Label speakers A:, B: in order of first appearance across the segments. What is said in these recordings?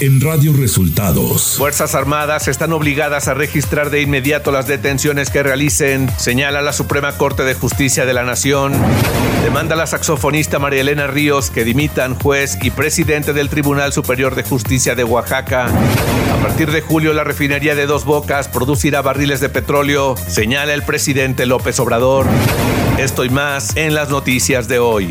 A: en Radio Resultados.
B: Fuerzas Armadas están obligadas a registrar de inmediato las detenciones que realicen, señala la Suprema Corte de Justicia de la Nación. Demanda la saxofonista María Elena Ríos que dimitan juez y presidente del Tribunal Superior de Justicia de Oaxaca. A partir de julio, la refinería de Dos Bocas producirá barriles de petróleo, señala el presidente López Obrador. Esto y más en las noticias de hoy.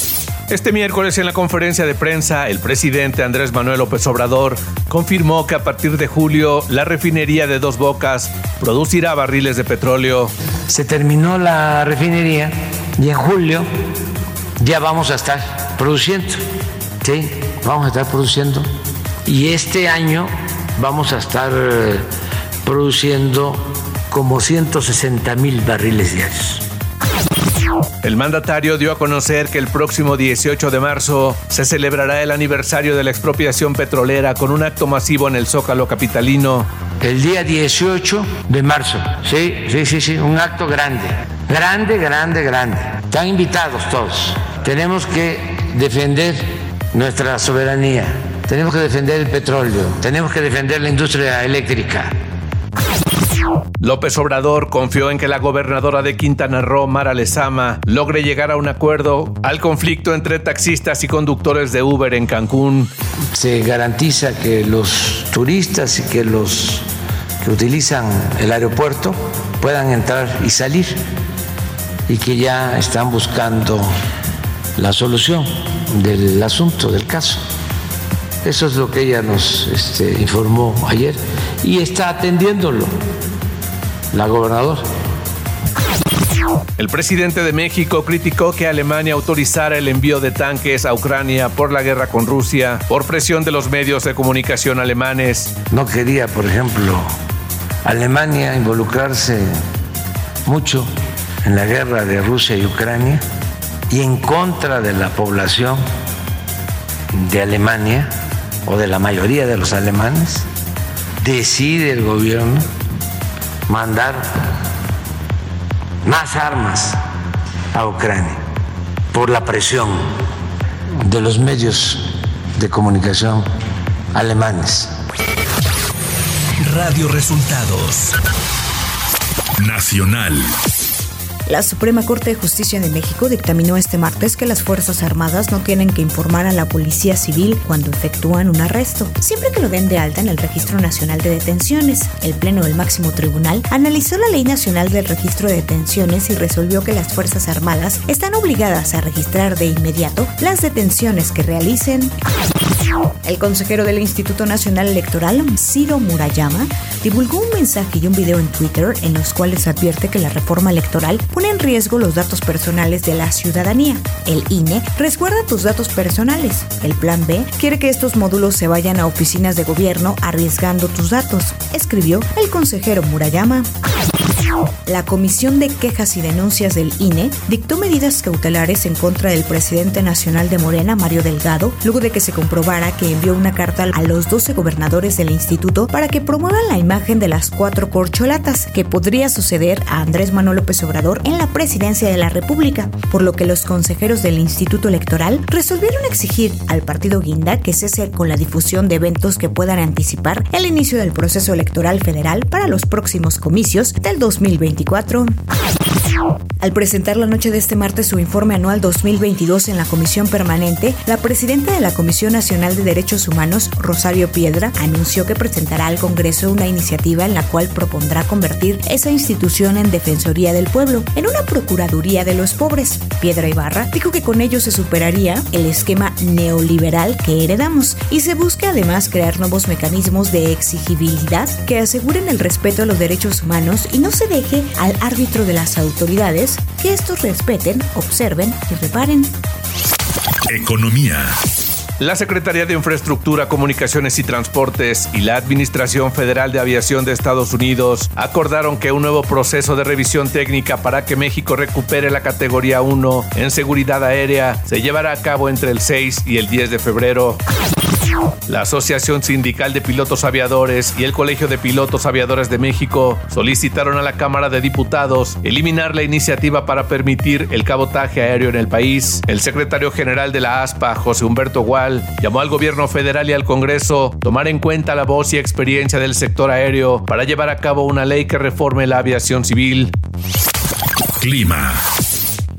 B: Este miércoles en la conferencia de prensa, el presidente Andrés Manuel López Obrador confirmó que a partir de julio la refinería de Dos Bocas producirá barriles de petróleo.
C: Se terminó la refinería y en julio ya vamos a estar produciendo. Sí, vamos a estar produciendo. Y este año vamos a estar eh, produciendo como 160 mil barriles diarios.
B: El mandatario dio a conocer que el próximo 18 de marzo se celebrará el aniversario de la expropiación petrolera con un acto masivo en el Zócalo capitalino.
C: El día 18 de marzo, sí, sí, sí, sí, un acto grande, grande, grande, grande. Están invitados todos. Tenemos que defender nuestra soberanía, tenemos que defender el petróleo, tenemos que defender la industria eléctrica.
B: López Obrador confió en que la gobernadora de Quintana Roo, Mara Lezama, logre llegar a un acuerdo al conflicto entre taxistas y conductores de Uber en Cancún.
C: Se garantiza que los turistas y que los que utilizan el aeropuerto puedan entrar y salir y que ya están buscando la solución del asunto, del caso. Eso es lo que ella nos este, informó ayer y está atendiéndolo la gobernadora.
B: El presidente de México criticó que Alemania autorizara el envío de tanques a Ucrania por la guerra con Rusia por presión de los medios de comunicación alemanes.
C: No quería, por ejemplo, Alemania involucrarse mucho en la guerra de Rusia y Ucrania y en contra de la población de Alemania o de la mayoría de los alemanes, decide el gobierno mandar más armas a Ucrania por la presión de los medios de comunicación alemanes.
A: Radio Resultados Nacional.
D: La Suprema Corte de Justicia de México dictaminó este martes que las Fuerzas Armadas no tienen que informar a la Policía Civil cuando efectúan un arresto, siempre que lo den de alta en el Registro Nacional de Detenciones. El Pleno del Máximo Tribunal analizó la Ley Nacional del Registro de Detenciones y resolvió que las Fuerzas Armadas están obligadas a registrar de inmediato las detenciones que realicen. El consejero del Instituto Nacional Electoral, Ciro Murayama, divulgó un mensaje y un video en Twitter en los cuales advierte que la reforma electoral pone en riesgo los datos personales de la ciudadanía. El INE resguarda tus datos personales. El Plan B quiere que estos módulos se vayan a oficinas de gobierno arriesgando tus datos, escribió el consejero Murayama. La Comisión de Quejas y Denuncias del INE dictó medidas cautelares en contra del presidente nacional de Morena, Mario Delgado, luego de que se comprobara que envió una carta a los 12 gobernadores del instituto para que promuevan la imagen de las cuatro corcholatas que podría suceder a Andrés Manuel López Obrador en la presidencia de la República, por lo que los consejeros del Instituto Electoral resolvieron exigir al partido Guinda que cese con la difusión de eventos que puedan anticipar el inicio del proceso electoral federal para los próximos comicios del 2024. Al presentar la noche de este martes su informe anual 2022 en la Comisión Permanente, la presidenta de la Comisión Nacional de Derechos Humanos, Rosario Piedra, anunció que presentará al Congreso una iniciativa en la cual propondrá convertir esa institución en Defensoría del Pueblo, en una Procuraduría de los Pobres. Piedra Ibarra dijo que con ello se superaría el esquema neoliberal que heredamos y se busca además crear nuevos mecanismos de exigibilidad que aseguren el respeto a los derechos humanos y no se deje al árbitro de las autoridades que estos respeten, observen y reparen.
A: Economía.
B: La Secretaría de Infraestructura, Comunicaciones y Transportes y la Administración Federal de Aviación de Estados Unidos acordaron que un nuevo proceso de revisión técnica para que México recupere la categoría 1 en seguridad aérea se llevará a cabo entre el 6 y el 10 de febrero. La Asociación Sindical de Pilotos Aviadores y el Colegio de Pilotos Aviadores de México solicitaron a la Cámara de Diputados eliminar la iniciativa para permitir el cabotaje aéreo en el país. El secretario general de la ASPA, José Humberto Gual, llamó al gobierno federal y al Congreso tomar en cuenta la voz y experiencia del sector aéreo para llevar a cabo una ley que reforme la aviación civil.
A: Clima.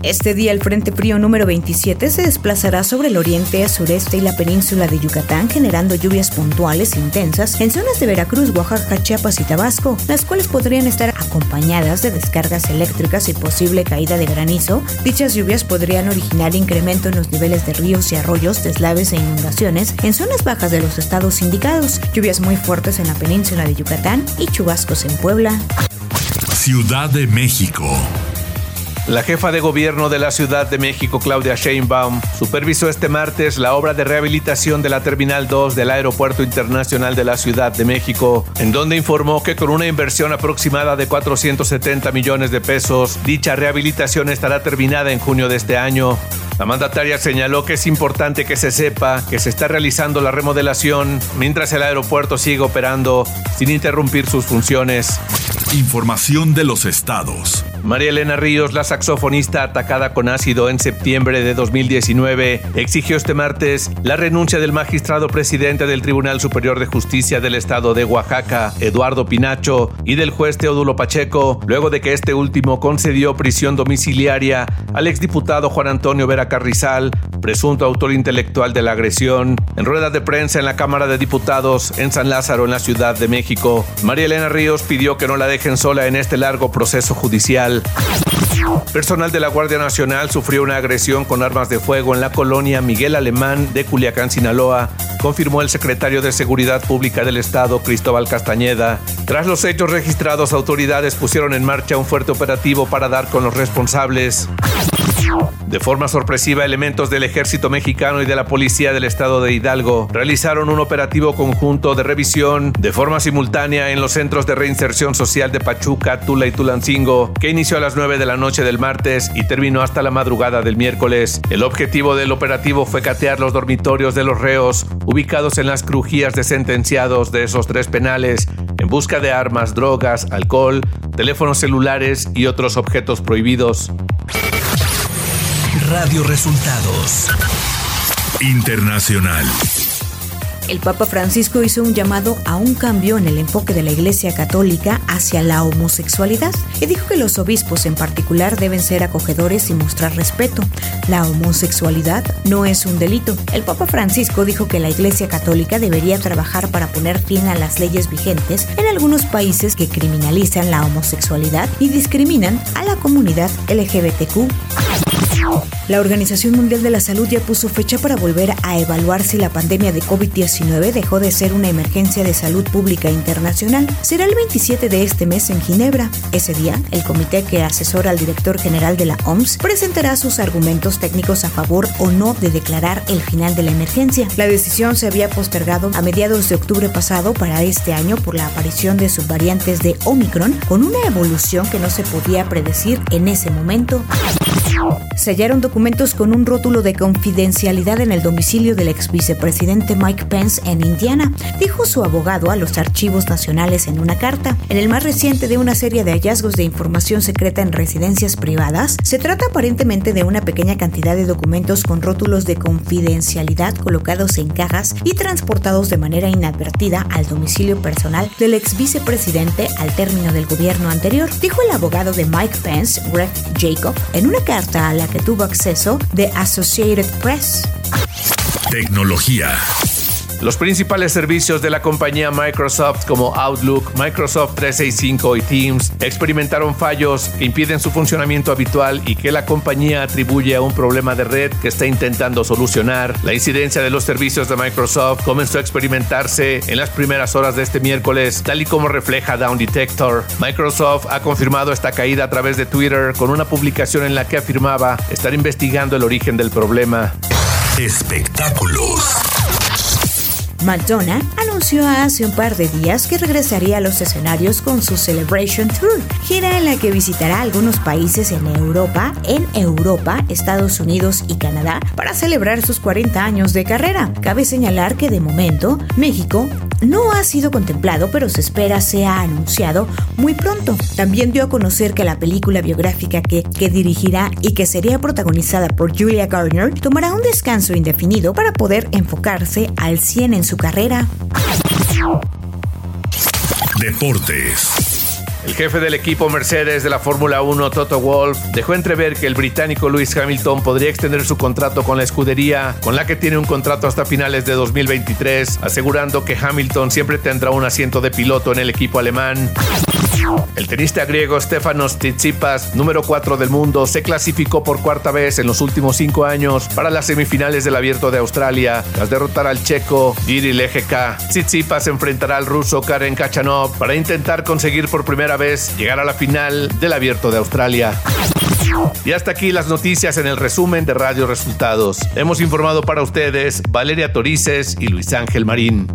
D: Este día el Frente Frío número 27 se desplazará sobre el oriente, sureste y la península de Yucatán, generando lluvias puntuales intensas en zonas de Veracruz, Oaxaca, Chiapas y Tabasco, las cuales podrían estar acompañadas de descargas eléctricas y posible caída de granizo. Dichas lluvias podrían originar incremento en los niveles de ríos y arroyos, deslaves e inundaciones en zonas bajas de los estados indicados, lluvias muy fuertes en la península de Yucatán y chubascos en Puebla.
A: Ciudad de México.
B: La jefa de gobierno de la Ciudad de México, Claudia Sheinbaum, supervisó este martes la obra de rehabilitación de la Terminal 2 del Aeropuerto Internacional de la Ciudad de México, en donde informó que con una inversión aproximada de 470 millones de pesos, dicha rehabilitación estará terminada en junio de este año. La mandataria señaló que es importante que se sepa que se está realizando la remodelación mientras el aeropuerto sigue operando sin interrumpir sus funciones.
A: Información de los estados.
B: María Elena Ríos, la saxofonista atacada con ácido en septiembre de 2019, exigió este martes la renuncia del magistrado presidente del Tribunal Superior de Justicia del Estado de Oaxaca, Eduardo Pinacho, y del juez Teodulo Pacheco, luego de que este último concedió prisión domiciliaria al exdiputado Juan Antonio Vera Carrizal, presunto autor intelectual de la agresión, en rueda de prensa en la Cámara de Diputados en San Lázaro, en la Ciudad de México. María Elena Ríos pidió que no la dejen sola en este largo proceso judicial. Personal de la Guardia Nacional sufrió una agresión con armas de fuego en la colonia Miguel Alemán de Culiacán, Sinaloa, confirmó el secretario de Seguridad Pública del Estado, Cristóbal Castañeda. Tras los hechos registrados, autoridades pusieron en marcha un fuerte operativo para dar con los responsables. De forma sorpresiva, elementos del ejército mexicano y de la policía del estado de Hidalgo realizaron un operativo conjunto de revisión de forma simultánea en los centros de reinserción social de Pachuca, Tula y Tulancingo, que inició a las 9 de la noche del martes y terminó hasta la madrugada del miércoles. El objetivo del operativo fue catear los dormitorios de los reos ubicados en las crujías de sentenciados de esos tres penales en busca de armas, drogas, alcohol, teléfonos celulares y otros objetos prohibidos.
A: Radio Resultados. Internacional.
D: El Papa Francisco hizo un llamado a un cambio en el enfoque de la Iglesia Católica hacia la homosexualidad y dijo que los obispos en particular deben ser acogedores y mostrar respeto. La homosexualidad no es un delito. El Papa Francisco dijo que la Iglesia Católica debería trabajar para poner fin a las leyes vigentes en algunos países que criminalizan la homosexualidad y discriminan a la comunidad LGBTQ. La Organización Mundial de la Salud ya puso fecha para volver a evaluar si la pandemia de COVID-19 dejó de ser una emergencia de salud pública internacional. Será el 27 de este mes en Ginebra. Ese día, el comité que asesora al director general de la OMS presentará sus argumentos técnicos a favor o no de declarar el final de la emergencia. La decisión se había postergado a mediados de octubre pasado para este año por la aparición de subvariantes de Omicron con una evolución que no se podía predecir en ese momento. Sellaron documentos con un rótulo de confidencialidad en el domicilio del ex vicepresidente Mike Pence en Indiana, dijo su abogado a los archivos nacionales en una carta. En el más reciente de una serie de hallazgos de información secreta en residencias privadas, se trata aparentemente de una pequeña cantidad de documentos con rótulos de confidencialidad colocados en cajas y transportados de manera inadvertida al domicilio personal del ex vicepresidente al término del gobierno anterior, dijo el abogado de Mike Pence, Greg Jacob, en una carta a la que tuvo acceso de Associated Press.
A: Tecnología.
B: Los principales servicios de la compañía Microsoft como Outlook, Microsoft 365 y Teams experimentaron fallos que impiden su funcionamiento habitual y que la compañía atribuye a un problema de red que está intentando solucionar. La incidencia de los servicios de Microsoft comenzó a experimentarse en las primeras horas de este miércoles, tal y como refleja Down Detector. Microsoft ha confirmado esta caída a través de Twitter con una publicación en la que afirmaba estar investigando el origen del problema.
A: Espectáculos.
D: Madonna anunció hace un par de días que regresaría a los escenarios con su Celebration Tour, gira en la que visitará algunos países en Europa, en Europa, Estados Unidos y Canadá para celebrar sus 40 años de carrera. Cabe señalar que de momento México no ha sido contemplado, pero se espera sea anunciado muy pronto. También dio a conocer que la película biográfica que, que dirigirá y que sería protagonizada por Julia Garner tomará un descanso indefinido para poder enfocarse al 100 en su carrera.
A: Deportes.
B: El jefe del equipo Mercedes de la Fórmula 1, Toto Wolff, dejó entrever que el británico Lewis Hamilton podría extender su contrato con la escudería, con la que tiene un contrato hasta finales de 2023, asegurando que Hamilton siempre tendrá un asiento de piloto en el equipo alemán. El tenista griego Stefanos Tsitsipas, número 4 del mundo, se clasificó por cuarta vez en los últimos cinco años para las semifinales del Abierto de Australia, tras derrotar al checo Iril EGK. Tsitsipas enfrentará al ruso Karen Kachanov para intentar conseguir por primera vez llegar a la final del Abierto de Australia. Y hasta aquí las noticias en el resumen de Radio Resultados. Hemos informado para ustedes Valeria Torices y Luis Ángel Marín.